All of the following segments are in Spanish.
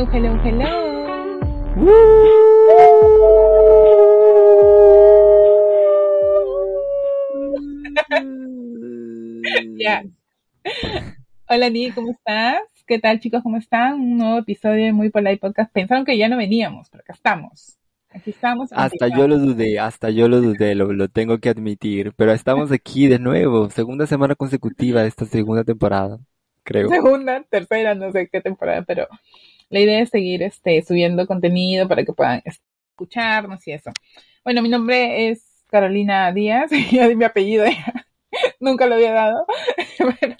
Hello, hello, hello. ya. Hola, Ni, ¿cómo estás? ¿Qué tal, chicos? ¿Cómo están? Un nuevo episodio de Muy Polite Podcast. Pensaron que ya no veníamos, pero acá estamos. Aquí estamos. Hasta yo lo dudé, hasta yo lo dudé, lo, lo tengo que admitir. Pero estamos aquí de nuevo, segunda semana consecutiva de esta segunda temporada, creo. Segunda, tercera, no sé qué temporada, pero la idea es seguir este, subiendo contenido para que puedan escucharnos y eso. Bueno, mi nombre es Carolina Díaz, ya mi apellido, nunca lo había dado.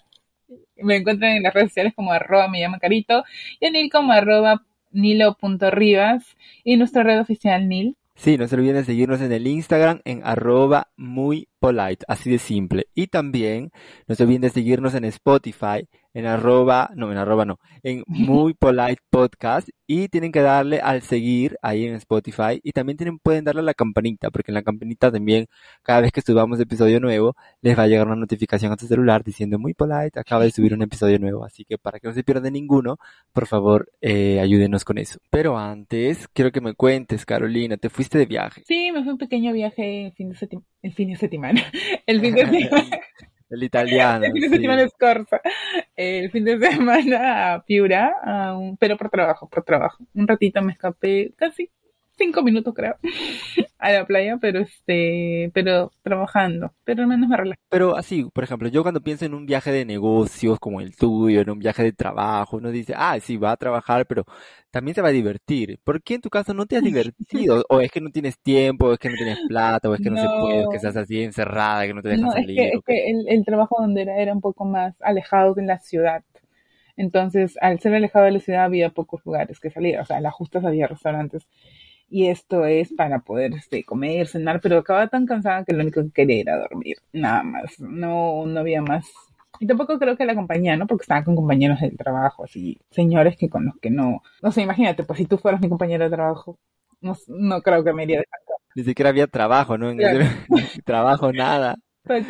me encuentran en las redes sociales como arroba me llama carito y en Nil como arroba nilo.rivas y nuestra red oficial Nil. Sí, no se olviden de seguirnos en el Instagram en arroba muy polite, así de simple. Y también no se olviden de seguirnos en Spotify en arroba, no, en arroba no, en muy polite podcast y tienen que darle al seguir ahí en Spotify y también tienen, pueden darle a la campanita porque en la campanita también cada vez que subamos episodio nuevo les va a llegar una notificación a tu celular diciendo muy polite acaba de subir un episodio nuevo así que para que no se pierdan ninguno por favor eh, ayúdenos con eso. Pero antes quiero que me cuentes Carolina te fuiste de viaje sí me fui un pequeño viaje el fin de, el fin de semana el fin de semana el italiano. El fin de semana es Corsa. El fin de semana a Piura, pero por trabajo, por trabajo. Un ratito me escapé, casi cinco minutos creo, a la playa, pero este, pero trabajando, pero al menos me relajo. Pero así, por ejemplo, yo cuando pienso en un viaje de negocios como el tuyo, en un viaje de trabajo, uno dice, ah, sí, va a trabajar, pero también se va a divertir. ¿Por qué en tu caso no te has divertido? o es que no tienes tiempo, o es que no tienes plata, o es que no, se puede, o que estás así encerrada, que no te dejan no, salir. Es que, el, el, trabajo donde era era un poco más alejado de la ciudad. Entonces, al ser alejado de la ciudad había pocos lugares que salir, o sea, a las justas había restaurantes y esto es para poder este, comer, cenar, pero acababa tan cansada que lo único que quería era dormir, nada más, no, no había más. Y tampoco creo que la compañía, ¿no? Porque estaba con compañeros del trabajo, así, señores que con los que no, no sé, imagínate, pues si tú fueras mi compañero de trabajo, no, no creo que me iría de Ni siquiera había trabajo, ¿no? trabajo, nada.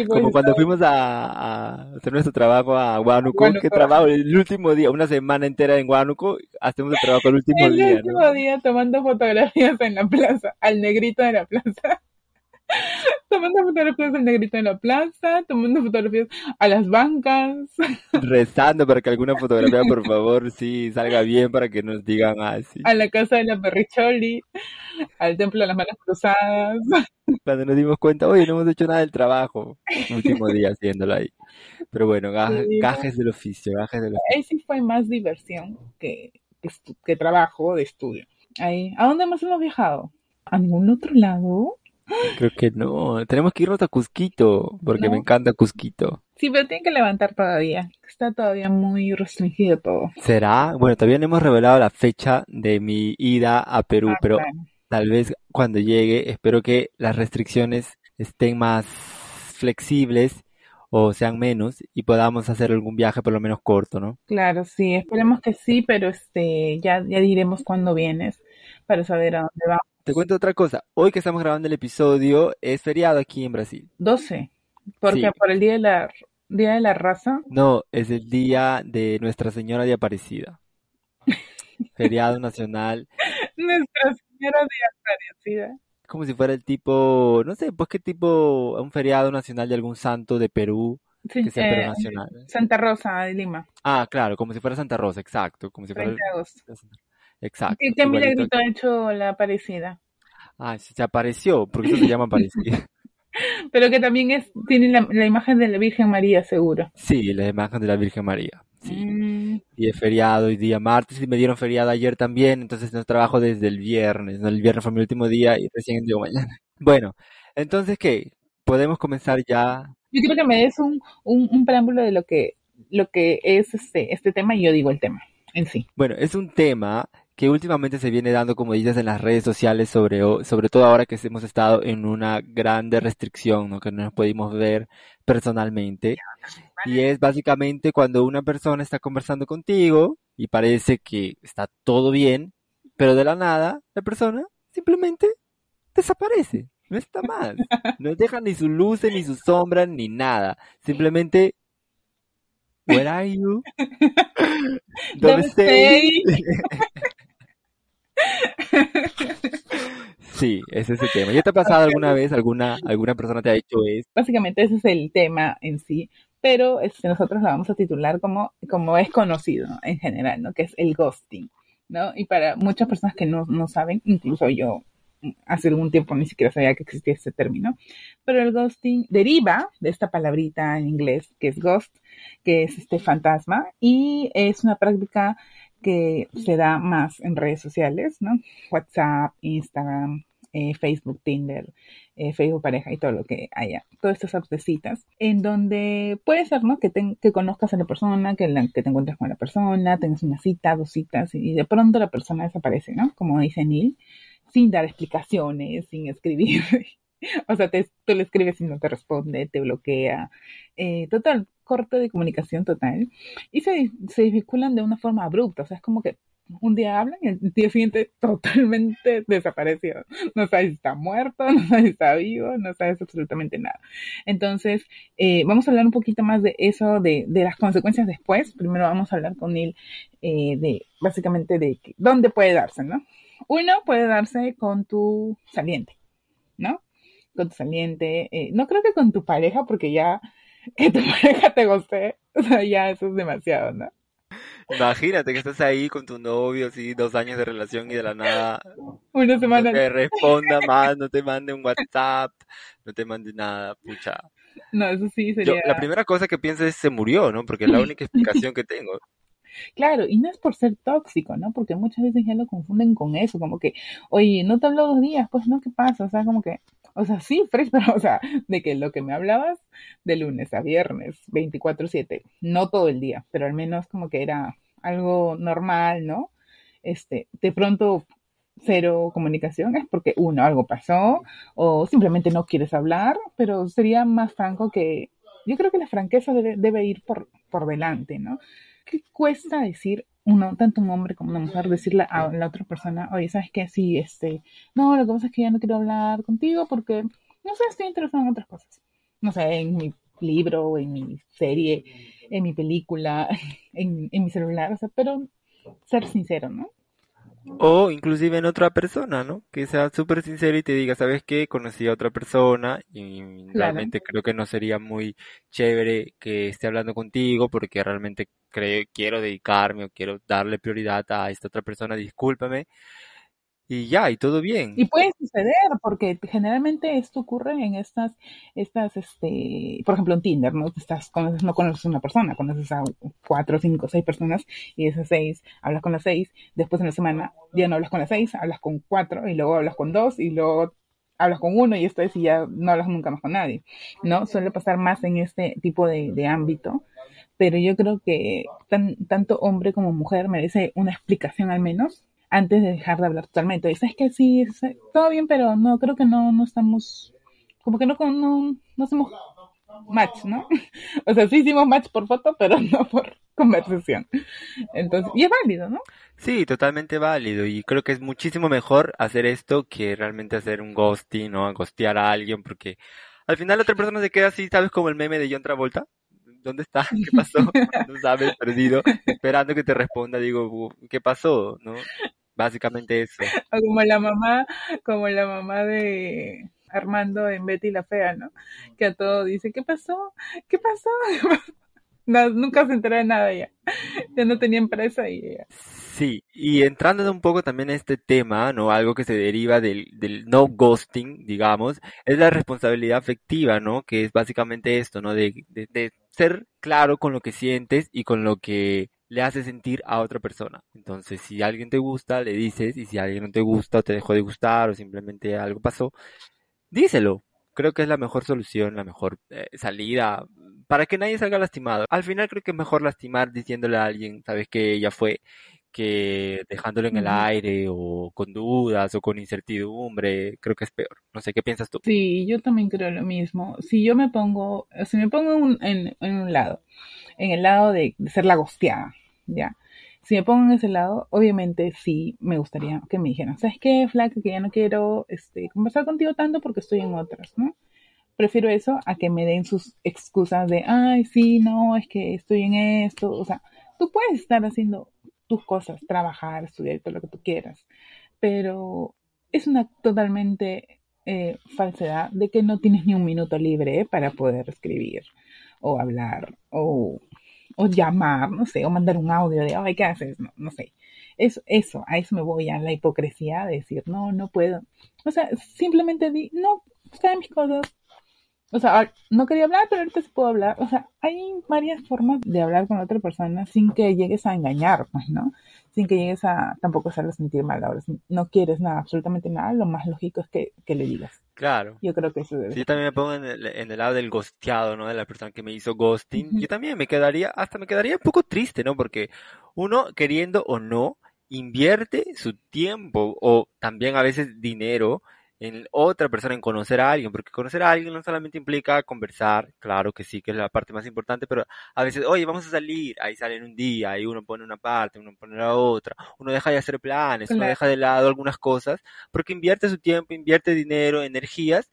Como cuando fuimos a, hacer nuestro trabajo a Huánuco, que trabajo el último día, una semana entera en Huánuco, hacemos el trabajo el último día. El último día tomando fotografías en la plaza, al negrito de la plaza. tomando fotografías al negrito en la plaza, tomando fotografías a las bancas. Rezando para que alguna fotografía, por favor, sí, salga bien para que nos digan así. a la casa de la perricholi, al templo de las manos cruzadas. Cuando nos dimos cuenta, oye, no hemos hecho nada del trabajo. Último día haciéndolo ahí. Pero bueno, gajes del oficio, gajes del oficio. Ahí sí fue más diversión que, que, trabajo de estudio. Ahí, ¿a dónde más hemos viajado? ¿A ningún otro lado? Creo que no. Tenemos que irnos a Cusquito, porque me encanta Cusquito. Sí, pero tiene que levantar todavía. Está todavía muy restringido todo. ¿Será? Bueno, todavía no hemos revelado la fecha de mi ida a Perú, ah, pero tal vez cuando llegue, espero que las restricciones estén más flexibles o sean menos y podamos hacer algún viaje por lo menos corto, ¿no? Claro, sí, esperemos que sí, pero este ya, ya diremos cuándo vienes para saber a dónde vamos. Te cuento otra cosa. Hoy que estamos grabando el episodio es feriado aquí en Brasil. 12. Porque por el día de la día de la raza. No, es el día de Nuestra Señora de Aparecida. feriado nacional. Nuestra Señora de Aparecida. Como si fuera el tipo, no sé, pues qué tipo, un feriado nacional de algún santo de Perú. que sea eh, nacional. Santa Rosa de Lima. Ah, claro, como si fuera Santa Rosa, exacto. Como si fuera. Exacto. ¿Qué, qué milagrito ha hecho la Aparecida? Ah, se apareció, porque eso se llama Aparecida. Pero que también es tiene la, imagen de la Virgen María, seguro. Sí, la imagen de la Virgen María. Sí. Mm. Y es feriado y día martes y me dieron feriado ayer también, entonces no trabajo desde el viernes. El viernes fue mi último día y recién llegó mañana. Bueno, entonces, ¿qué? Podemos comenzar ya. Yo quiero que me des un, un, un preámbulo de lo que, lo que es este, este tema y yo digo el tema en sí. Bueno, es un tema que últimamente se viene dando, como dices, en las redes sociales, sobre, sobre todo ahora que hemos estado en una grande restricción, ¿no? que no nos pudimos ver personalmente. Y es básicamente cuando una persona está conversando contigo y parece que está todo bien, pero de la nada la persona simplemente desaparece. No está más. No deja ni su luz, ni su sombra, ni nada. Simplemente Where are you? ¿Dónde Sí, ese es el tema. ¿Ya te ha pasado alguna vez, alguna, alguna persona te ha dicho eso? Básicamente ese es el tema en sí, pero este, nosotros lo vamos a titular como, como es conocido en general, ¿no? Que es el ghosting, ¿no? Y para muchas personas que no, no saben, incluso yo hace algún tiempo ni siquiera sabía que existía este término, pero el ghosting deriva de esta palabrita en inglés que es ghost, que es este fantasma, y es una práctica que se da más en redes sociales, ¿no? WhatsApp, Instagram, eh, Facebook, Tinder, eh, Facebook pareja y todo lo que haya, todas estas apps de citas, en donde puede ser, ¿no? Que, que conozcas a la persona, que, que te encuentres con la persona, tengas una cita, dos citas y de pronto la persona desaparece, ¿no? Como dice Neil, sin dar explicaciones, sin escribir. o sea, te, tú le escribes y no te responde, te bloquea. Eh, total, corte de comunicación total. Y se, se desvinculan de una forma abrupta. O sea, es como que un día hablan y el día siguiente totalmente desaparecido. No sabes si está muerto, no sabes si está vivo, no sabes absolutamente nada. Entonces, eh, vamos a hablar un poquito más de eso, de, de, las consecuencias después. Primero vamos a hablar con él eh, de básicamente de dónde puede darse, ¿no? Uno puede darse con tu saliente, ¿no? Con tu saliente. Eh, no creo que con tu pareja, porque ya que tu pareja te goce, o sea, ya eso es demasiado, ¿no? Imagínate que estás ahí con tu novio, así, dos años de relación y de la nada. Una semana. No te responda más, no te mande un WhatsApp, no te mande nada, pucha. No, eso sí sería. Yo, la primera cosa que pienso es se murió, ¿no? Porque es la única explicación que tengo. Claro, y no es por ser tóxico, ¿no? Porque muchas veces ya lo confunden con eso, como que, oye, no te hablo dos días, pues no, ¿qué pasa? O sea, como que, o sea, sí, fresh, pero, o sea, de que lo que me hablabas de lunes a viernes, 24/7, no todo el día, pero al menos como que era algo normal, ¿no? Este, de pronto cero comunicación es porque uno, algo pasó o simplemente no quieres hablar, pero sería más franco que yo creo que la franqueza debe, ir por, por delante, ¿no? ¿Qué cuesta decir uno, tanto un hombre como una mujer, decirle a la otra persona, oye, ¿sabes qué? Sí, este, no, lo que pasa es que ya no quiero hablar contigo porque, no sé, estoy interesado en otras cosas. No sé, en mi libro, en mi serie, en mi película, en, en mi celular, o sea, pero ser sincero, ¿no? O inclusive en otra persona, ¿no? Que sea súper sincero y te diga, ¿sabes qué? Conocí a otra persona y realmente creo que no sería muy chévere que esté hablando contigo porque realmente creo, quiero dedicarme o quiero darle prioridad a esta otra persona, discúlpame y ya, y todo bien. Y puede suceder, porque generalmente esto ocurre en estas, estas, este, por ejemplo, en Tinder, ¿no? Estás, conoces, no conoces a una persona, conoces a cuatro, cinco, seis personas, y esas seis, hablas con las seis, después en la semana ya no hablas con las seis, hablas con cuatro, y luego hablas con dos, y luego hablas con uno, y esto es, y ya no hablas nunca más con nadie, ¿no? Suele pasar más en este tipo de, de ámbito, pero yo creo que tan, tanto hombre como mujer merece una explicación al menos antes de dejar de hablar totalmente. Dices que sí, todo bien, pero no, creo que no, no estamos, como que no, no, no hacemos match, ¿no? O sea, sí hicimos match por foto, pero no por conversación. Entonces, y es válido, ¿no? Sí, totalmente válido. Y creo que es muchísimo mejor hacer esto que realmente hacer un ghosting, ¿no? Ghostear a alguien, porque al final la otra persona se queda así, ¿sabes? Como el meme de John Travolta. ¿Dónde está? ¿Qué pasó? No sabes, perdido, esperando que te responda. Digo, ¿qué pasó? ¿No? Básicamente eso. como la mamá, como la mamá de Armando en Betty la Fea, ¿no? Que a todo dice, ¿qué pasó? ¿Qué pasó? No, nunca se entera de nada ya. Ya no tenía empresa y ya. Sí, y entrando un poco también a este tema, ¿no? Algo que se deriva del, del no ghosting, digamos, es la responsabilidad afectiva, ¿no? Que es básicamente esto, ¿no? De, de, ser claro con lo que sientes y con lo que le hace sentir a otra persona. Entonces, si alguien te gusta, le dices, y si alguien no te gusta o te dejó de gustar o simplemente algo pasó, díselo. Creo que es la mejor solución, la mejor eh, salida para que nadie salga lastimado. Al final creo que es mejor lastimar diciéndole a alguien, sabes que ella fue, que dejándolo en el aire o con dudas o con incertidumbre, creo que es peor. No sé, ¿qué piensas tú? Sí, yo también creo lo mismo. Si yo me pongo, si me pongo en, en, un lado, en el lado de, de ser la gosteada, ¿ya? Si me pongo en ese lado, obviamente sí me gustaría que me dijeran, ¿sabes qué, flaca? Que ya no quiero este, conversar contigo tanto porque estoy en otras, ¿no? Prefiero eso a que me den sus excusas de, ay, sí, no, es que estoy en esto. O sea, tú puedes estar haciendo tus cosas, trabajar, estudiar, todo lo que tú quieras. pero es una totalmente eh, falsedad de que no tienes ni un minuto libre para poder escribir o hablar o, o, llamar, no sé, o mandar un audio de, ay, ¿qué haces? No, no sé. Es, eso, a eso me voy a la hipocresía de decir, no, no puedo. O sea, simplemente di, no, están mis cosas, o sea, no quería hablar, pero ahorita sí puedo hablar. O sea, hay varias formas de hablar con otra persona sin que llegues a engañar, pues, ¿no? Sin que llegues a tampoco hacerlo sentir mal. Ahora, si no quieres nada, absolutamente nada, lo más lógico es que, que le digas. Claro. Yo creo que eso debe Sí, yo también me pongo en el, en el lado del ghosteado, ¿no? De la persona que me hizo ghosting. Ujú. Yo también me quedaría, hasta me quedaría un poco triste, ¿no? Porque uno, queriendo o no, invierte su tiempo o también a veces dinero en otra persona, en conocer a alguien, porque conocer a alguien no solamente implica conversar, claro que sí, que es la parte más importante, pero a veces, oye, vamos a salir, ahí salen un día, ahí uno pone una parte, uno pone la otra, uno deja de hacer planes, uno Claro. deja de lado algunas cosas, porque invierte su tiempo, invierte dinero, energías,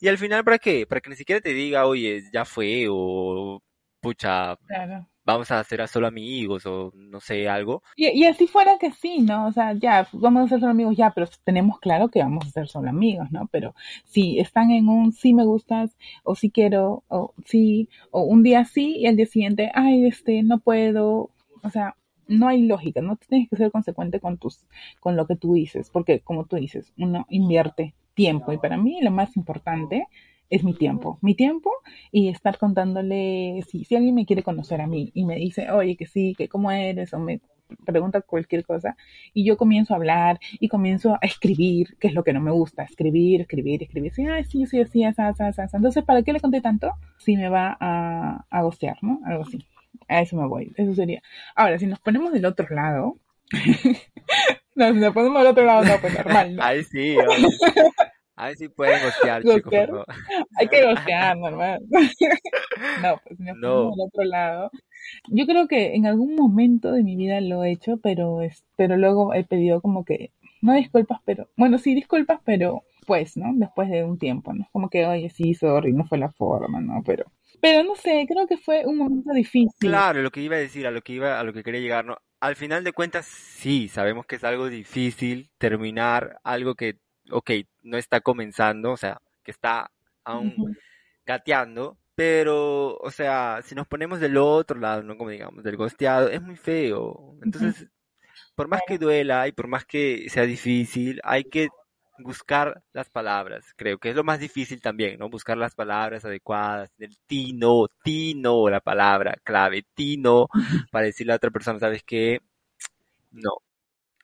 y al final, ¿para qué? Para que ni siquiera te diga, oye, ya fue, o pucha, Claro. Vamos a hacer a solo amigos, o no sé, algo. Y, y así fuera que sí, ¿no? O sea, ya, vamos a ser solo amigos, ya, pero tenemos claro que vamos a ser solo amigos, ¿no? Pero si están en un sí me gustas, o sí quiero, o sí, o un día sí, y al día siguiente, ay, este, no puedo, o sea, no hay lógica, no tienes que ser consecuente con tus, con lo que tú dices, porque como tú dices, uno invierte tiempo, y para mí lo más importante es mi tiempo, mi tiempo y estar contándole, si, si alguien me quiere conocer a mí y me dice, oye, que sí, que cómo eres, o me pregunta cualquier cosa, y yo comienzo a hablar y comienzo a escribir, que es lo que no me gusta, escribir, escribir, escribir, sí, ay, sí, sí, sí, así, así, así. entonces, ¿para qué le conté tanto? Si me va a, a gostear, ¿no? Algo así. A eso me voy, eso sería. Ahora, si nos ponemos del otro lado, no, si nos ponemos del otro lado, no, pues normal, ¿no? Ahí sí, oye. Ahí sí pueden gostear, chicos, favor. Hay que gostear, normal. no, pues si nos No. del otro lado. Yo creo que en algún momento de mi vida lo he hecho, pero, es, pero luego he pedido como que, no disculpas, pero, bueno, sí disculpas, pero pues, ¿no? Después de un tiempo, ¿no? Como que, oye, sí, sorry, no fue la forma, ¿no? Pero, pero no sé, creo que fue un momento difícil. Claro, lo que iba a decir, a lo que iba, a lo que quería llegar, ¿no? Al final de cuentas, sí, sabemos que es algo difícil terminar algo que, ok, no está comenzando, o sea, que está aún gateando, pero, o sea, si nos ponemos del otro lado, ¿no? Como digamos, del gosteado, es muy feo. Entonces, por más que duela y por más que sea difícil, hay que buscar las palabras. Creo que es lo más difícil también, ¿no? Buscar las palabras adecuadas, el tino, tino, la palabra clave, tino, para decirle a otra persona, ¿sabes qué? No.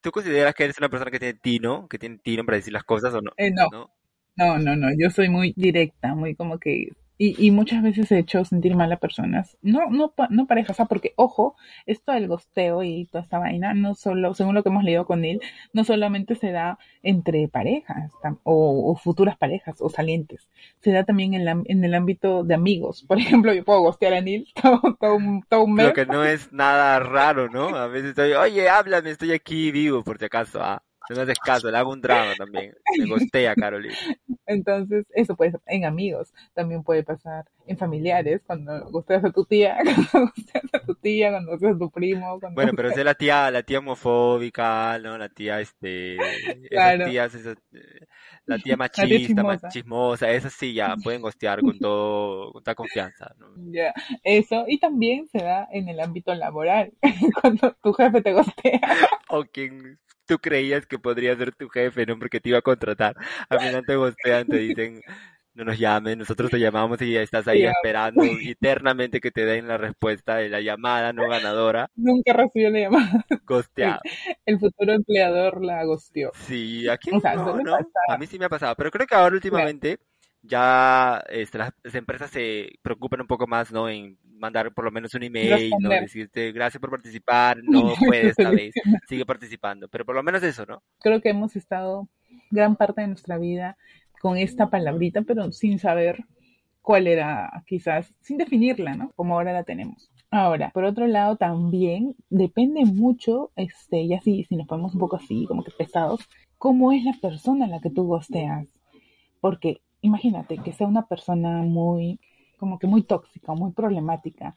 ¿Tú consideras que eres una persona que tiene tino, que tiene tino para decir las cosas o no? Eh, no, ¿No? no, no, no, yo soy muy directa, muy como que, y, y muchas veces he hecho sentir mal a personas, no, no, no parejas, porque, ojo, esto del gosteo y toda esta vaina, no solo, según lo que hemos leído con él, no solamente se da entre parejas o, o futuras parejas o salientes, se da también en, la- en el ámbito de amigos. Por ejemplo, yo puedo gostear a Neil todo, todo un, todo un mes. Lo que no es nada raro, ¿no? A veces estoy, oye, háblame, estoy aquí vivo, por si acaso. Ah, no me haces caso, le hago un drama también. Me gostea, Carolina. Entonces, eso puede ser en amigos, también puede pasar en familiares, cuando gosteas a tu tía, cuando gosteas a tu tía, cuando gosteas a tu primo, cuando Bueno, pero es la tía, la tía homofóbica, ¿no? La tía, este, Claro. tías, esas, eh, la tía La tía machista, chismosa. chismosa, esas sí ya pueden gostear con todo, con toda confianza, ¿no? Ya, eso, y también se da en el ámbito laboral, cuando tu jefe te gostea. O quien tú creías que podría ser tu jefe, ¿no? Porque te iba a contratar. Al final te gostean, te dicen, no nos llames, nosotros te llamamos y estás ahí Ya. esperando eternamente que te den la respuesta de la llamada no ganadora, Nunca recibió la llamada. gosteado. El futuro empleador la gosteó. Sí, aquí O sea, no, ¿no? A mí sí me ha pasado, pero creo que ahora últimamente ya este, las, las empresas se preocupan un poco más, ¿no? En mandar por lo menos un email, ¿no? Decirte gracias por participar, no puedes esta vez, sigue participando, pero por lo menos eso, ¿no? Creo que hemos estado gran parte de nuestra vida con esta palabrita, pero sin saber cuál era, quizás, sin definirla, ¿no? Como ahora la tenemos. Ahora, por otro lado, también depende mucho, este, y así, si nos ponemos un poco así, como que pesados, cómo es la persona a la que tú gosteas. Porque imagínate que sea una persona muy, como que muy tóxica, muy problemática.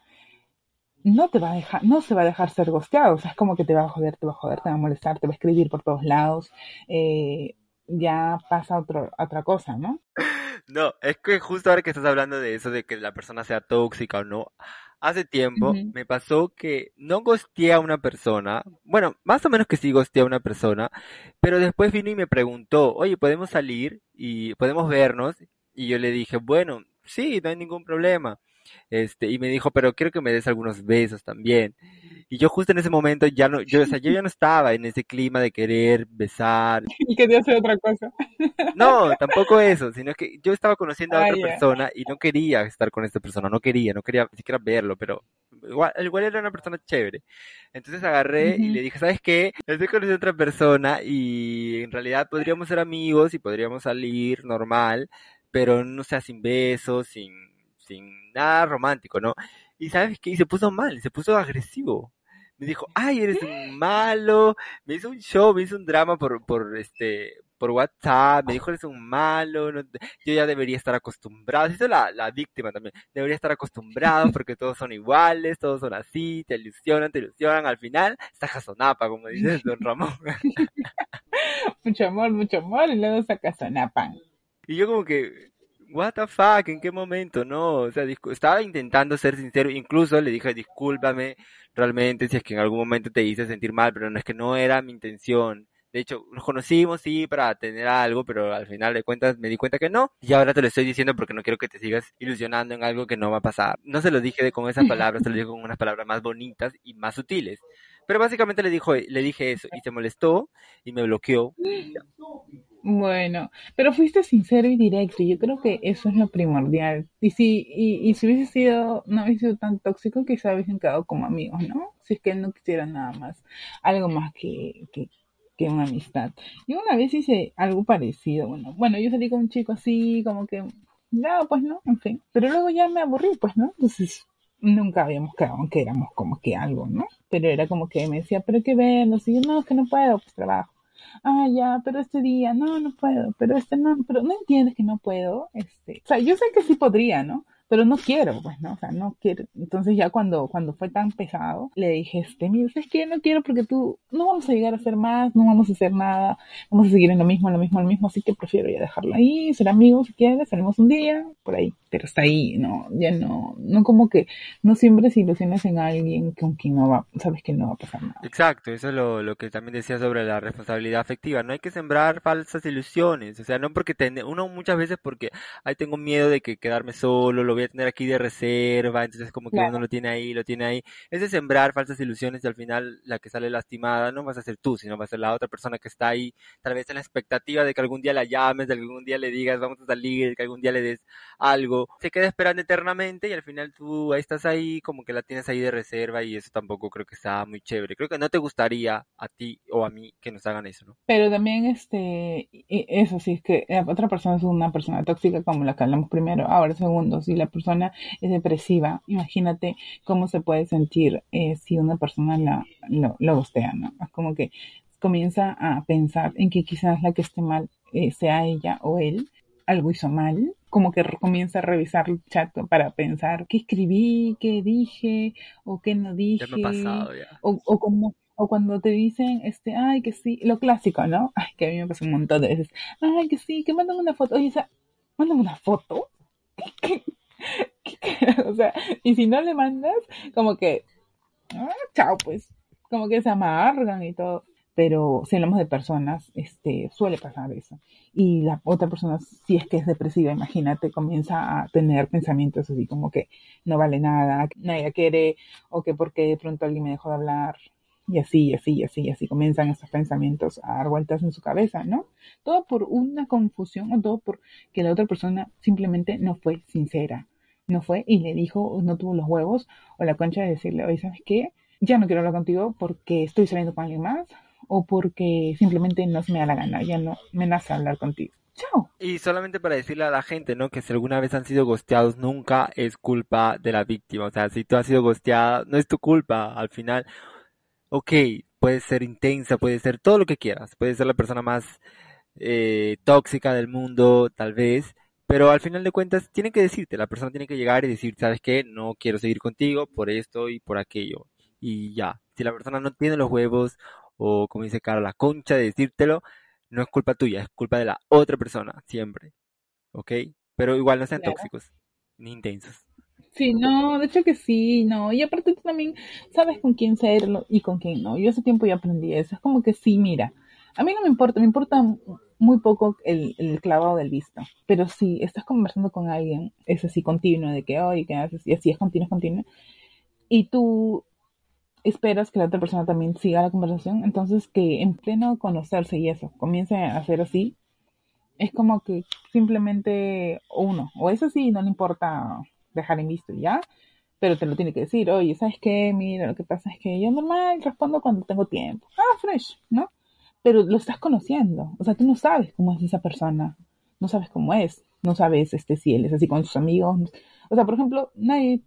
no te va a dejar, no se va a dejar ser gosteado, o sea, es como que te va a joder, te va a joder, te va a molestar, te va a escribir por todos lados, eh, ya pasa otro, otra cosa, ¿no? No, es que justo ahora que estás hablando de eso, de que la persona sea tóxica o no, hace tiempo me pasó que no gosteé a una persona, bueno, más o menos que sí gosteé a una persona, pero después vino y me preguntó, oye, ¿podemos salir y podemos vernos? Y yo le dije, bueno, sí, no hay ningún problema. Este, y me dijo, pero quiero que me des algunos besos también. Y yo justo en ese momento ya no, yo, o sea, yo ya no estaba en ese clima de querer besar. Y quería hacer otra cosa. No, tampoco eso, sino que yo estaba conociendo a Ah, otra ya. persona y no quería estar con esta persona, no quería, no quería ni siquiera verlo, pero igual, igual era una persona chévere. Entonces agarré y Ujú. le dije, ¿sabes qué? Estoy conociendo a otra persona y en realidad podríamos ser amigos y podríamos salir normal, pero no sea sin besos, sin, sin nada romántico, ¿no? Y ¿sabes qué? Y se puso mal, se puso agresivo. Me dijo, ay, eres un malo, me hizo un show, me hizo un drama por, por este, por WhatsApp, me dijo eres un malo, no te- yo ya debería estar acostumbrado, hizo la, la víctima también, debería estar acostumbrado porque todos son iguales, todos son así, te ilusionan, te ilusionan, al final, está jasonapa, como dice Don Ramón. Mucho amor, mucho amor, y luego saca Sonapan. Y yo como que, what the fuck, ¿en qué momento? No, o sea, estaba intentando ser sincero, incluso le dije, discúlpame, realmente, si es que en algún momento te hice sentir mal, pero no es que no era mi intención. De hecho, nos conocimos, sí, para tener algo, pero al final de cuentas me di cuenta que no. Y ahora te lo estoy diciendo porque no quiero que te sigas ilusionando en algo que no va a pasar. No se lo dije de- con esas palabras, se lo dije con unas palabras más bonitas y más sutiles. Pero básicamente le dijo, le dije eso y se molestó y me bloqueó. Bueno, pero fuiste sincero y directo, yo creo que eso es lo primordial. Y si, y, y si hubiese sido, no hubiese sido tan tóxico, quizá hubiesen quedado como amigos, ¿no? Si es que él no quisiera nada más, algo más que, que, que una amistad. Yo una vez hice algo parecido, bueno, bueno, yo salí con un chico así, como que, ya, pues no, en fin. Pero luego ya me aburrí, pues, ¿no? Entonces, nunca habíamos quedado en que éramos como que algo, ¿no? Pero era como que me decía, pero hay que vernos, y yo, no, es que no puedo, pues trabajo ah, ya, pero este día, no, no puedo, pero este no, pero no entiendes que no puedo, este, o sea, yo sé que sí podría, ¿no? Pero no quiero, pues, ¿no? O sea, no quiero. Entonces ya cuando, cuando fue tan pesado, le dije, este, mira, ¿sabes qué? No quiero porque tú, no vamos a llegar a hacer más, no vamos a hacer nada, vamos a seguir en lo mismo, en lo mismo, en lo mismo, así que prefiero ya dejarlo ahí, ser amigos si quieres, salimos un día, por ahí. Pero está ahí, no, ya no, no como que, no siempre se ilusiones en alguien con quien no va, sabes que no va a pasar nada. Exacto, eso es lo, lo que también decía sobre la responsabilidad afectiva. No hay que sembrar falsas ilusiones, o sea, no porque ten- uno muchas veces porque, ay, tengo miedo de que quedarme solo, lo voy a tener aquí de reserva, entonces como que uno Claro. lo tiene ahí, lo tiene ahí. Es de sembrar falsas ilusiones y al final la que sale lastimada no vas a ser tú, sino va a ser la otra persona que está ahí, tal vez en la expectativa de que algún día la llames, de que algún día le digas vamos a salir, de que algún día le des algo. Se queda esperando eternamente y al final tú ahí estás ahí, como que la tienes ahí de reserva y eso tampoco creo que está muy chévere. Creo que no te gustaría a ti o a mí que nos hagan eso, ¿no? Pero también, este, y eso sí, es que la otra persona es una persona tóxica como la que hablamos primero. Ahora, segundo, si la persona es depresiva, imagínate cómo se puede sentir eh, si una persona la, lo, lo gustea, ¿no? Es como que comienza a pensar en que quizás la que esté mal eh, sea ella o él, algo hizo mal, como que comienza a revisar el chat para pensar qué escribí, qué dije o qué no Ya dije me ha pasado ya. o, o como o cuando te dicen este ay que sí lo clásico no ay que a mí me pasa un montón de veces. Ay que sí que mandan una foto oye o sea mandan una foto. ¿Qué, qué- qué- o sea y si no le mandas como que ah, chao pues. Como que se amargan y todo. Pero si hablamos de personas este suele pasar eso. Y la otra persona si es que es depresiva imagínate comienza a tener pensamientos así como que no vale nada nadie la quiere o que porque de pronto alguien me dejó de hablar y así, y así, y así, y así comienzan estos pensamientos a dar vueltas en su cabeza, ¿no? Todo por una confusión o todo por que la otra persona simplemente no fue sincera, no fue y le dijo, no tuvo los huevos o la concha de decirle, oye, ¿sabes qué? Ya no quiero hablar contigo porque estoy saliendo con alguien más o porque simplemente no se me da la gana, ya no me nace hablar contigo. Chao. Y solamente para decirle a la gente, ¿no? Que si alguna vez han sido gosteados, nunca es culpa de la víctima. O sea, si tú has sido gosteada, no es tu culpa. Al final, ok, puedes ser intensa, puedes ser todo lo que quieras. Puedes ser la persona más eh, tóxica del mundo, tal vez. Pero al final de cuentas, tiene que decirte, la persona tiene que llegar y decir, ¿sabes qué? No quiero seguir contigo por esto y por aquello. Y ya, si la persona no tiene los huevos o como dice Cara, la concha de decírtelo, no es culpa tuya, es culpa de la otra persona, siempre. ¿Ok? Pero igual no sean tóxicos ni intensos. Sí, no, de hecho que sí, no. Y aparte tú también sabes con quién serlo y con quién no. Yo hace tiempo ya aprendí eso. Es como que sí, mira, a mí no me importa, me importa muy poco el, el clavado del visto. Pero si estás conversando con alguien, es así continuo, de que, hoy, ¿qué haces? Y así es continuo, es continuo. Y tú esperas que la otra persona también siga la conversación, entonces que en pleno conocerse y eso, comience a hacer así, es como que simplemente uno, o es así, no le importa dejar en visto ya, pero te lo tiene que decir, oye, ¿sabes qué? Mira, lo que pasa es que yo normal respondo cuando tengo tiempo. Ah, fresh, ¿no? Pero lo estás conociendo, o sea, tú no sabes cómo es esa persona, no sabes cómo es, no sabes este si él es así con sus amigos. O sea, por ejemplo, nadie,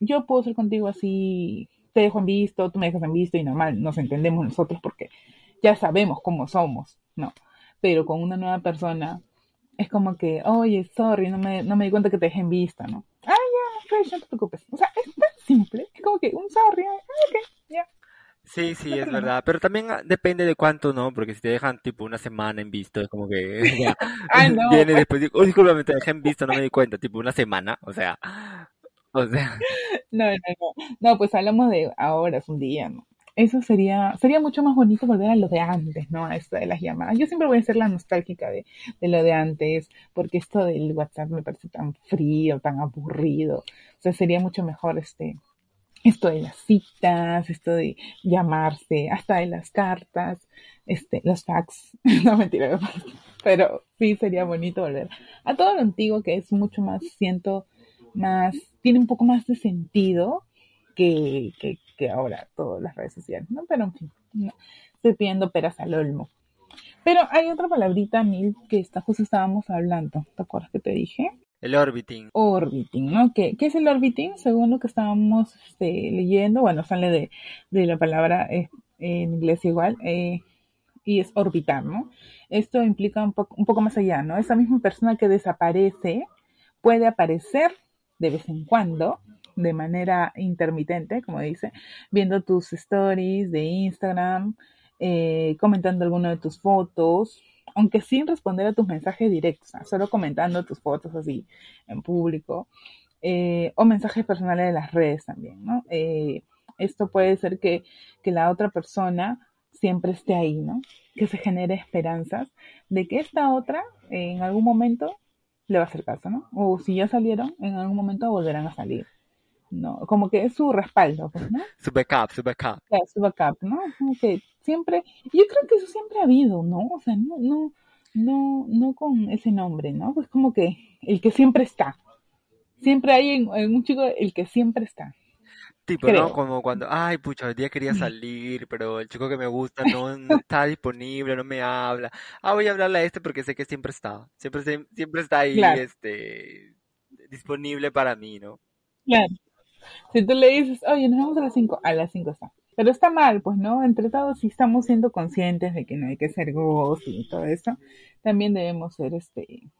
yo puedo ser contigo así te dejo en visto, tú me dejas en visto y normal, nos entendemos nosotros porque ya sabemos cómo somos, ¿no? Pero con una nueva persona es como que, oye, sorry, no me, no me di cuenta que te dejé en vista, ¿no? Ah, ya, no te preocupes. O sea, es tan simple, es como que un sorry, ah, ok, ya. Sí, sí, es verdad, pero también depende de cuánto, ¿no? Porque si te dejan tipo una semana en visto, es como que ya, ah, no, viene después, oh, discúlpame, te dejé en visto, no me di cuenta, tipo una semana, o sea, o sea. No, no, no. No, pues hablamos de ahora, es un día, ¿no? Eso sería, sería mucho más bonito volver a lo de antes, ¿no? A esto de las llamadas. Yo siempre voy a ser la nostálgica de, de lo de antes, porque esto del WhatsApp me parece tan frío, tan aburrido. O sea, sería mucho mejor este, esto de las citas, esto de llamarse, hasta de las cartas, este, los fax, no mentira, pero sí sería bonito volver a todo lo antiguo que es mucho más, siento, más, tiene un poco más de sentido que, que, ahora todas las redes sociales, ¿no? Pero en fin, estoy pidiendo peras al olmo. Pero hay otra palabrita, Mil, que está, justo estábamos hablando. ¿Te acuerdas que te dije? El orbiting. Orbiting, ¿no? ¿Qué, es el orbiting? Según lo que estábamos este, leyendo, bueno, sale de, la palabra eh, en inglés igual, eh, y es orbitar, ¿no? Esto implica un, un poco más allá, ¿no? Esa misma persona que desaparece puede aparecer de vez en cuando, de manera intermitente, como dice, viendo tus stories de Instagram, eh, comentando alguna de tus fotos, aunque sin responder a tus mensajes directos, solo comentando tus fotos así en público, eh, o mensajes personales de las redes también, ¿no? Eh, esto puede ser que, que la otra persona siempre esté ahí, ¿no? Que se genere esperanzas de que esta otra en algún momento le va a hacer caso, ¿no? O si ya salieron, en algún momento volverán a salir. No, como que es su respaldo, pues, ¿no? Su backup, su backup. su backup, ¿no? Como que siempre, yo creo que eso siempre ha habido, ¿no? O sea, no, no, no, no con ese nombre, ¿no? Pues como que el que siempre está. Siempre hay en un chico el que siempre está. Tipo, ¿no? Como cuando, ay, pucha, el día quería salir, pero el chico que me gusta no, está disponible, no me habla. Ah, voy a hablarle a este porque sé que siempre está. Siempre, siempre está ahí, este, disponible para mí, ¿no? Claro. Si tú le dices, oye, nos vamos a las 5, a las 5 está. Pero está mal, pues, ¿no? Entre todos, si estamos siendo conscientes de que no hay que ser ghost y todo eso, también debemos ser, este,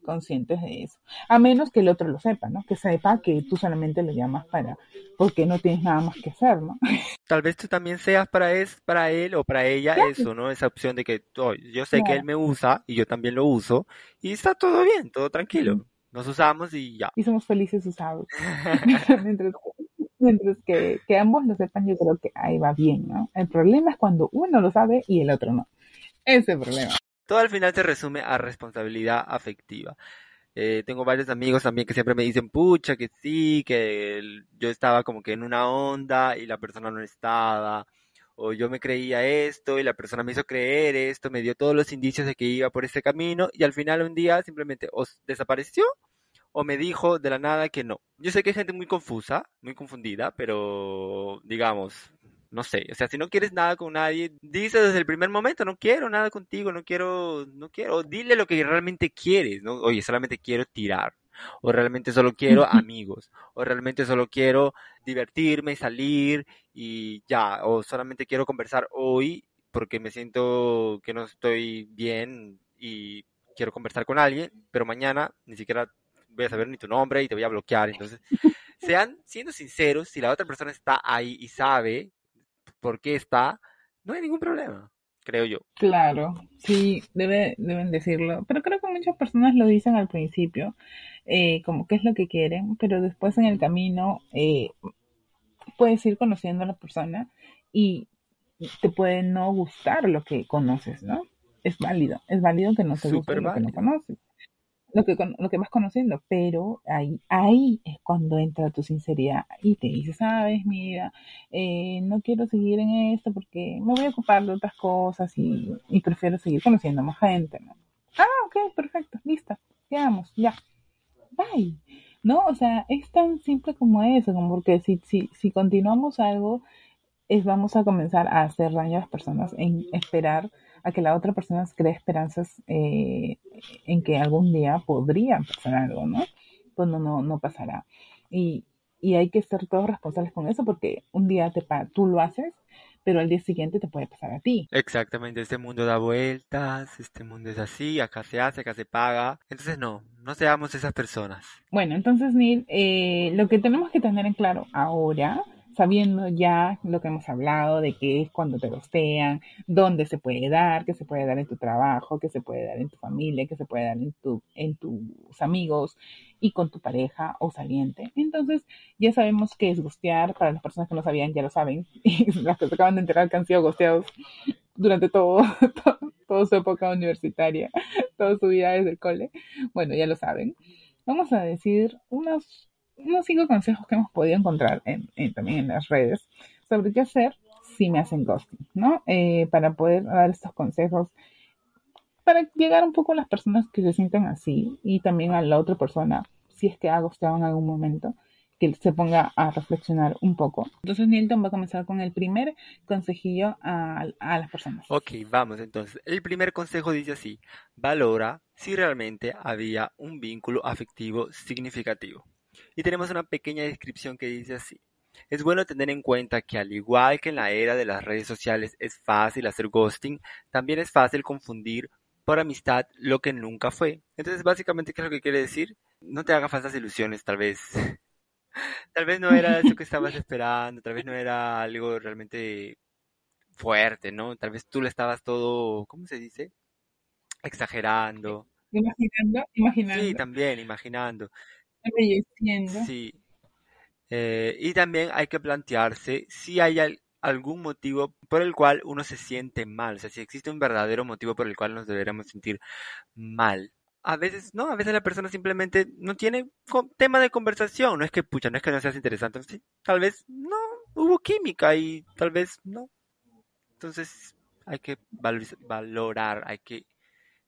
conscientes de eso. A menos que el otro lo sepa, ¿no? Que sepa que tú solamente lo llamas para, porque no tienes nada más que hacer, ¿no? Tal vez tú también seas para, es, para él o para ella eso, ¿no? Esa opción de que oh, yo sé que él me usa y yo también lo uso y está todo bien, todo tranquilo. Nos usamos y ya. Y somos felices usados. mientras, que, que ambos lo sepan, yo creo que ahí va bien, ¿no? El problema es cuando uno lo sabe y el otro no. Ese problema. Todo al final se resume a responsabilidad afectiva. Eh, tengo varios amigos también que siempre me dicen, pucha, que sí, que yo estaba como que en una onda y la persona no estaba, o yo me creía esto y la persona me hizo creer esto, me dio todos los indicios de que iba por ese camino y al final un día simplemente os desapareció o me dijo de la nada que no. Yo sé que hay gente muy confusa, muy confundida, pero digamos, no sé, o sea, si no quieres nada con nadie, dice desde el primer momento, no quiero nada contigo, no quiero, no quiero, dile lo que realmente quieres, ¿no? Oye, solamente quiero tirar, o realmente solo quiero amigos, o realmente solo quiero divertirme, salir y ya, o solamente quiero conversar hoy porque me siento que no estoy bien y quiero conversar con alguien, pero mañana ni siquiera voy a saber ni tu nombre y te voy a bloquear. Entonces, sean siendo sinceros, si la otra persona está ahí y sabe por qué está, no hay ningún problema, creo yo. Claro, sí, debe, deben decirlo, pero creo que muchas personas lo dicen al principio, eh, como qué es lo que quieren, pero después en el camino eh, puedes ir conociendo a la persona y te puede no gustar lo que conoces, ¿no? Es válido, es válido que no te guste lo que no conoces lo que, lo que vas conociendo, pero ahí, ahí es cuando entra tu sinceridad y te dices, sabes, mira, eh, no quiero seguir en esto porque me voy a ocupar de otras cosas y, prefiero seguir conociendo más gente, ¿no? Ah, ok, perfecto, listo, quedamos, ya, bye. ¿No? O sea, es tan simple como eso, como porque si, si, si continuamos algo, es vamos a comenzar a hacer daño a las personas en esperar a que la otra persona cree esperanzas eh, en que algún día podría pasar algo, ¿no? Pues no, no, pasará. Y, y hay que ser todos responsables con eso porque un día te tú lo haces, pero al día siguiente te puede pasar a ti. Exactamente, este mundo da vueltas, este mundo es así, acá se hace, acá se paga. Entonces no, no seamos esas personas. Bueno, entonces Neil, eh, lo que tenemos que tener en claro ahora sabiendo ya lo que hemos hablado de qué es cuando te gostean, dónde se puede dar, qué se puede dar en tu trabajo, qué se puede dar en tu familia, qué se puede dar en, tu, tus amigos y con tu pareja o saliente. Entonces, ya sabemos qué es gostear. Para las personas que no sabían, ya lo saben. Y las que acaban de enterar que han sido gosteados durante toda su época universitaria, toda su vida desde el cole. Bueno, ya lo saben. Vamos a decir unos unos cinco consejos que hemos podido encontrar en, también en las redes sobre qué hacer si me hacen ghosting, ¿no? Eh, para poder dar estos consejos, para llegar un poco a las personas que se sienten así y también a la otra persona, si es que ha ghosteado en algún momento, que se ponga a reflexionar un poco. Entonces Nilton va a comenzar con el primer consejillo a, a las personas. Ok, vamos entonces. El primer consejo dice así, valora si realmente había un vínculo afectivo significativo. Y tenemos una pequeña descripción que dice así. Es bueno tener en cuenta que al igual que en la era de las redes sociales es fácil hacer ghosting, también es fácil confundir por amistad lo que nunca fue. Entonces, básicamente, ¿qué es lo que quiere decir? No te haga falsas ilusiones, tal vez. tal vez no era eso que estabas esperando, tal vez no era algo realmente fuerte, ¿no? Tal vez tú le estabas todo, ¿cómo se dice? Exagerando. Imaginando, imaginando. Sí, también, imaginando. Eh, y también hay que plantearse si hay algún motivo por el cual uno se siente mal, o sea, si existe un verdadero motivo por el cual nos deberíamos sentir mal. A veces no, a veces la persona simplemente no tiene tema de conversación, no es que pucha, no es que no seas interesante, tal vez no hubo química y tal vez no. Entonces hay que valorar, hay que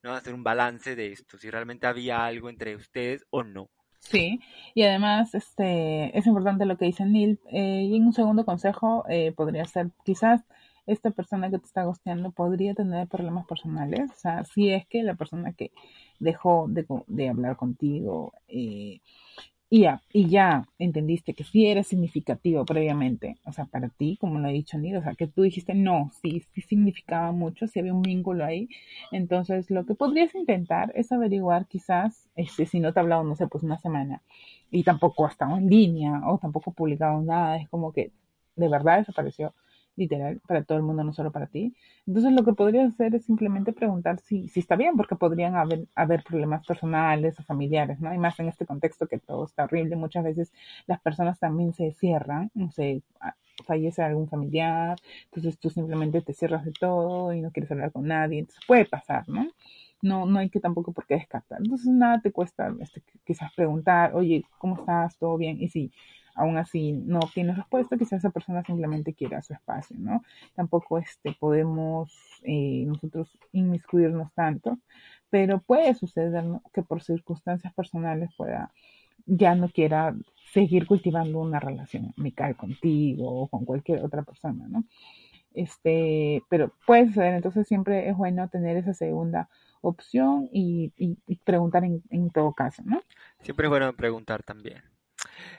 ¿no? hacer un balance de esto, si realmente había algo entre ustedes o no. Sí, y además este, es importante lo que dice Neil. Eh, y en un segundo consejo eh, podría ser, quizás esta persona que te está gosteando podría tener problemas personales. O sea, si es que la persona que dejó de, de hablar contigo eh, y ya, y ya entendiste que sí era significativo previamente, o sea, para ti, como lo ha dicho Nido, o sea, que tú dijiste no, sí, sí significaba mucho, si había un vínculo ahí. Entonces, lo que podrías intentar es averiguar quizás, este, si no te ha hablado, no sé, pues una semana, y tampoco ha en línea, o tampoco publicado nada, es como que de verdad desapareció literal, para todo el mundo, no solo para ti. Entonces lo que podrías hacer es simplemente preguntar si, si está bien, porque podrían haber, haber problemas personales o familiares, ¿no? Y más en este contexto que todo está horrible, muchas veces las personas también se cierran, no sé, fallece algún familiar, entonces tú simplemente te cierras de todo y no quieres hablar con nadie, entonces puede pasar, ¿no? No, no hay que tampoco por qué descartar. Entonces nada te cuesta este, quizás preguntar, oye, ¿cómo estás? ¿Todo bien? Y si aún así no obtiene respuesta, quizás esa persona simplemente quiera su espacio, ¿no? Tampoco este, podemos eh, nosotros inmiscuirnos tanto, pero puede suceder que por circunstancias personales pueda ya no quiera seguir cultivando una relación amical contigo o con cualquier otra persona, ¿no? Este, pero puede suceder, entonces siempre es bueno tener esa segunda opción y, preguntar en, en todo caso, ¿no? Siempre es bueno preguntar también.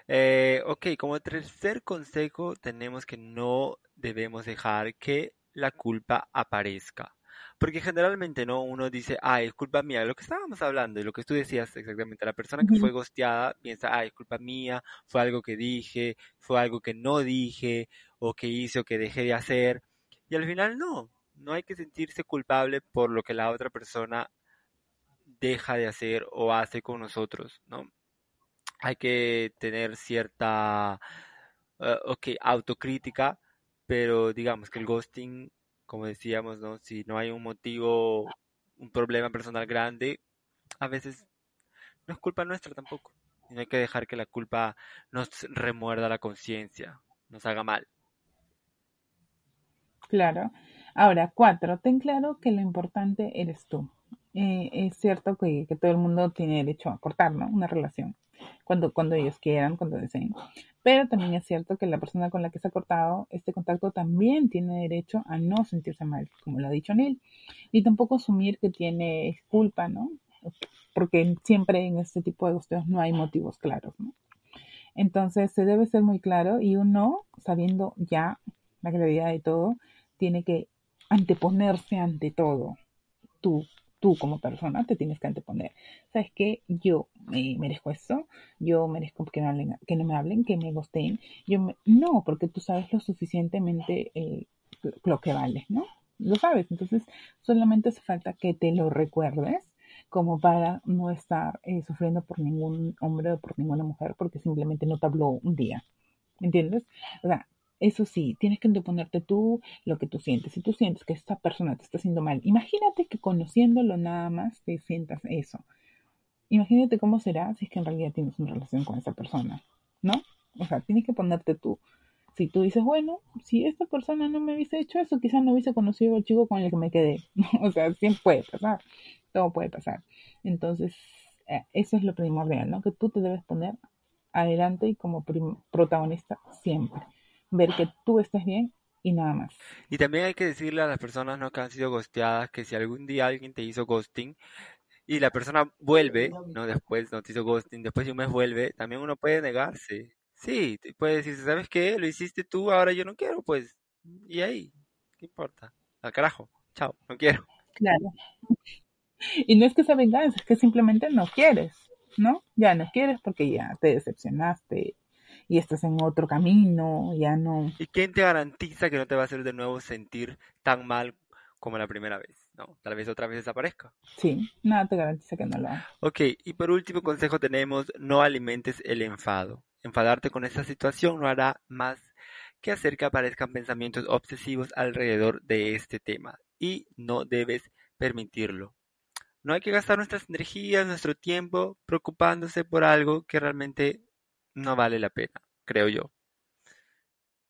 Eh, ok, como tercer consejo tenemos que no debemos dejar que la culpa aparezca. Porque generalmente, ¿no? Uno dice, ay, es culpa mía. Lo que estábamos hablando y lo que tú decías exactamente, la persona que fue gosteada piensa, ay, es culpa mía, fue algo que dije, fue algo que no dije, o que hice o que dejé de hacer. Y al final no, no hay que sentirse culpable por lo que la otra persona deja de hacer o hace con nosotros, ¿no? Hay que tener cierta, uh, ok, autocrítica, pero digamos que el ghosting, como decíamos, ¿no? Si no hay un motivo, un problema personal grande, a veces no es culpa nuestra tampoco. Y no hay que dejar que la culpa nos remuerda la conciencia, nos haga mal. Claro. Ahora, cuatro, ten claro que lo importante eres tú. Eh, es cierto que, todo el mundo tiene derecho a cortar, ¿no? Una relación, cuando, cuando ellos quieran, cuando deseen. Pero también es cierto que la persona con la que se ha cortado este contacto también tiene derecho a no sentirse mal, como lo ha dicho Neil. Y tampoco asumir que tiene culpa, ¿no? Porque siempre en este tipo de cuestiones no hay motivos claros, ¿no? Entonces se debe ser muy claro y uno, sabiendo ya la gravedad de todo, tiene que anteponerse ante todo. Tú, tú como persona te tienes que anteponer. ¿Sabes qué? Yo merezco esto, yo merezco que, que no me hablen, que me gosteen. Yo No, porque tú sabes lo suficientemente eh, lo que vale, ¿no? Lo sabes, entonces solamente hace falta que te lo recuerdes como para no estar eh, sufriendo por ningún hombre o por ninguna mujer porque simplemente no te habló un día. ¿Me entiendes? O sea, eso sí, tienes que anteponerte tú lo que tú sientes. Si tú sientes que esta persona te está haciendo mal, imagínate que conociéndolo nada más te sientas eso. Imagínate cómo será si es que en realidad tienes una relación con esa persona, ¿no? O sea, tienes que ponerte tú. Si tú dices, bueno, si esta persona no me hubiese hecho eso, quizás no hubiese conocido al chico con el que me quedé. o sea, siempre puede pasar. Todo puede pasar. Entonces, eh, eso es lo primordial, ¿no? Que tú te debes poner adelante y como protagonista siempre ver que tú estés bien y nada más. Y también hay que decirle a las personas ¿no? que han sido ghosteadas que si algún día alguien te hizo ghosting y la persona vuelve, ¿no? Después no te hizo ghosting, después de un mes vuelve, también uno puede negarse. Sí, puede decir, ¿sabes qué? Lo hiciste tú, ahora yo no quiero, pues. Y ahí, ¿qué importa? Al carajo, chao, no quiero. Claro. Y no es que sea venganza, es que simplemente no quieres, ¿no? Ya no quieres porque ya te decepcionaste, y estás en otro camino, ya no. ¿Y quién te garantiza que no te va a hacer de nuevo sentir tan mal como la primera vez? ¿no? Tal vez otra vez desaparezca. Sí, nada te garantiza que no lo haga. Ok, y por último consejo tenemos, no alimentes el enfado. Enfadarte con esta situación no hará más que hacer que aparezcan pensamientos obsesivos alrededor de este tema y no debes permitirlo. No hay que gastar nuestras energías, nuestro tiempo preocupándose por algo que realmente no vale la pena, creo yo.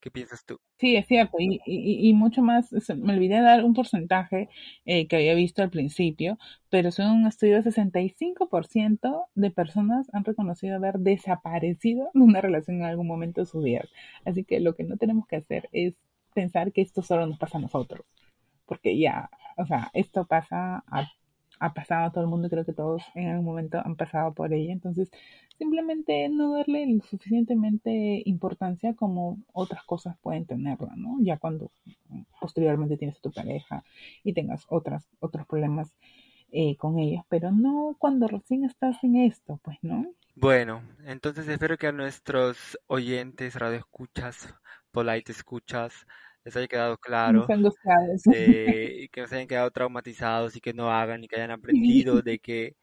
¿Qué piensas tú? Sí, es cierto, y, y, mucho más, me olvidé dar un porcentaje eh, que había visto al principio, pero son un estudio de 65% de personas han reconocido haber desaparecido de una relación en algún momento de su vida. Así que lo que no tenemos que hacer es pensar que esto solo nos pasa a nosotros, porque ya, o sea, esto pasa ha pasado a todo el mundo, creo que todos en algún momento han pasado por ella, entonces simplemente no darle suficientemente importancia como otras cosas pueden tenerla, ¿no? Ya cuando posteriormente tienes a tu pareja y tengas otras, otros problemas eh, con ellos, pero no cuando recién estás en esto, pues, ¿no? Bueno, entonces espero que a nuestros oyentes, radio escuchas, polite escuchas, les haya quedado claro, eh, que no se hayan quedado traumatizados y que no hagan y que hayan aprendido de que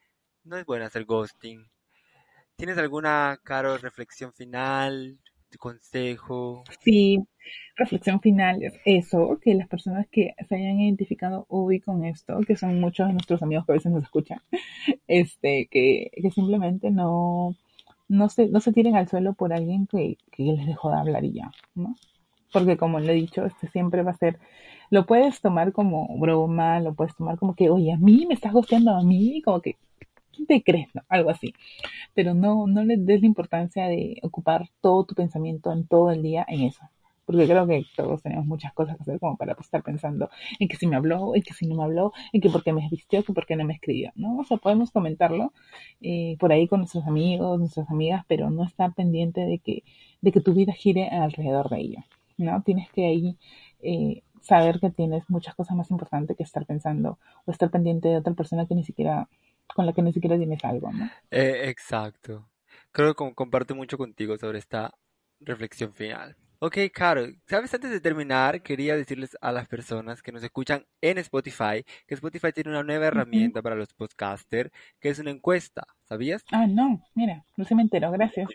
no es bueno hacer ghosting. ¿Tienes alguna, Caro, reflexión final, consejo? Sí, reflexión final es eso, que las personas que se hayan identificado hoy con esto, que son muchos de nuestros amigos que a veces nos escuchan, este, que, que simplemente no, no se, no se tiren al suelo por alguien que, que les dejó de hablar y ya, ¿no? porque como le he dicho, este siempre va a ser, lo puedes tomar como broma, lo puedes tomar como que, oye, a mí me estás gosteando a mí, como que, ¿quién te crees? Algo así. Pero no, no le des la importancia de ocupar todo tu pensamiento en todo el día en eso. Porque creo que todos tenemos muchas cosas que hacer como para estar pensando en que si me habló, en que si no me habló, en que por qué me vistió, que por qué no me escribió, ¿no? O sea, podemos comentarlo eh, por ahí con nuestros amigos, nuestras amigas, pero no estar pendiente de que, de que tu vida gire alrededor de ello. ¿no? Tienes que ahí eh, saber que tienes muchas cosas más importantes que estar pensando o estar pendiente de otra persona que ni siquiera, con la que ni siquiera tienes algo, ¿no? Eh, exacto. Creo que comparto mucho contigo sobre esta reflexión final. Ok, Caro, sabes, antes de terminar, quería decirles a las personas que nos escuchan en Spotify que Spotify tiene una nueva herramienta para los podcasters, que es una encuesta, ¿sabías? Ah, no, mira, no se me enteró, gracias.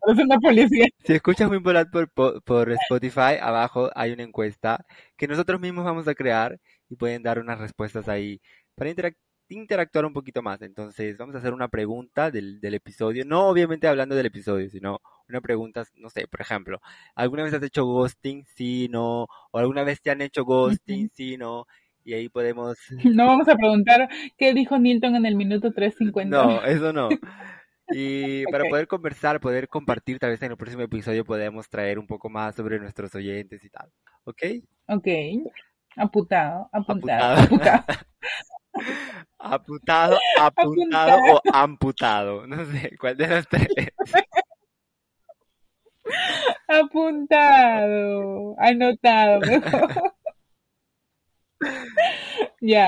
Parece una policía. Si escuchas muy por, por, por Spotify, abajo hay una encuesta que nosotros mismos vamos a crear y pueden dar unas respuestas ahí para interactuar interactuar un poquito más. Entonces, vamos a hacer una pregunta del, del, episodio, no obviamente hablando del episodio, sino una pregunta, no sé, por ejemplo, ¿alguna vez has hecho ghosting? Sí, no, o alguna vez te han hecho ghosting? Sí, no, y ahí podemos... No vamos a preguntar qué dijo Nilton en el minuto 3.50. No, eso no. Y para poder conversar, poder compartir, tal vez en el próximo episodio podemos traer un poco más sobre nuestros oyentes y tal. ¿Ok? Ok. Apuntado, apuntado. Aputado, apuntado o amputado. No sé, ¿cuál de los tres? Apuntado, anotado, mejor. ya,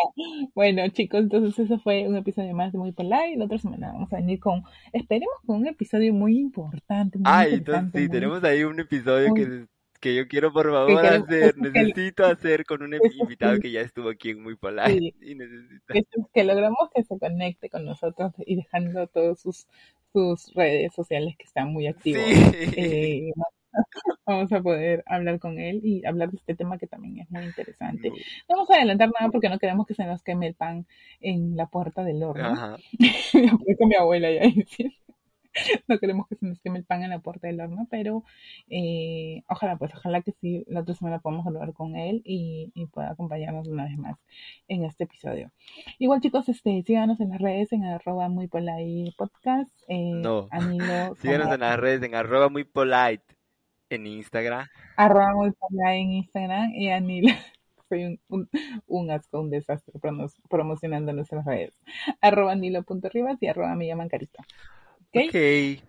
bueno chicos, entonces eso fue un episodio más de Muy Polite. La otra semana vamos a venir con, esperemos con un episodio muy importante. Muy Ay, entonces sí, tenemos ahí un episodio que que yo quiero por favor hacer, necesito hacer con un invitado que ya estuvo aquí en Muy Polite. Y que, logramos que se conecte con nosotros y dejando todas sus, sus redes sociales que están muy activos. Eh, vamos a poder hablar con él y hablar de este tema que también es muy interesante. No, vamos a adelantar nada porque no queremos que se nos queme el pan en la puerta del horno. Ajá. con mi abuela ya diciendo. no queremos que se nos queme el pan en la puerta del horno, pero eh, ojalá, pues ojalá que sí, la otra semana podamos hablar con él y, pueda acompañarnos una vez más en este episodio. Igual chicos, este, síganos en las redes en arroba muy polite podcast. Eh, no, síganos en las redes en arroba muy polite en Instagram. Arroba muy polite en Instagram y Anilo soy un, un, asco, un desastre promocionando nuestras redes. Arroba nilo.ribas y arroba me llaman carita. ¿Okay? ok.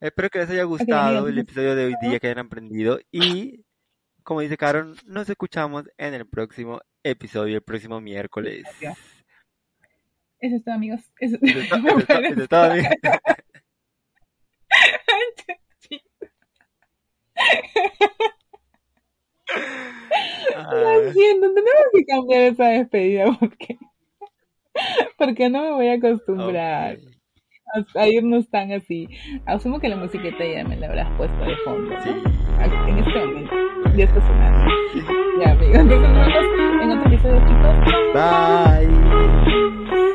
Espero que les haya gustado el episodio de hoy día, que hayan aprendido. Y, como dice Karen, nos escuchamos en el próximo episodio, el próximo miércoles. Eso es todo, amigos. Eso, es todo, amigos. Lo siento, tenemos que cambiar esa despedida porque, porque no me voy a acostumbrar a irnos tan así. Asumo que la musiqueta ya me la habrás puesto de fondo, ¿no? En este momento. Ya está sonando. Ya, amigos. Entonces nos vemos en otro episodio, chicos. Bye.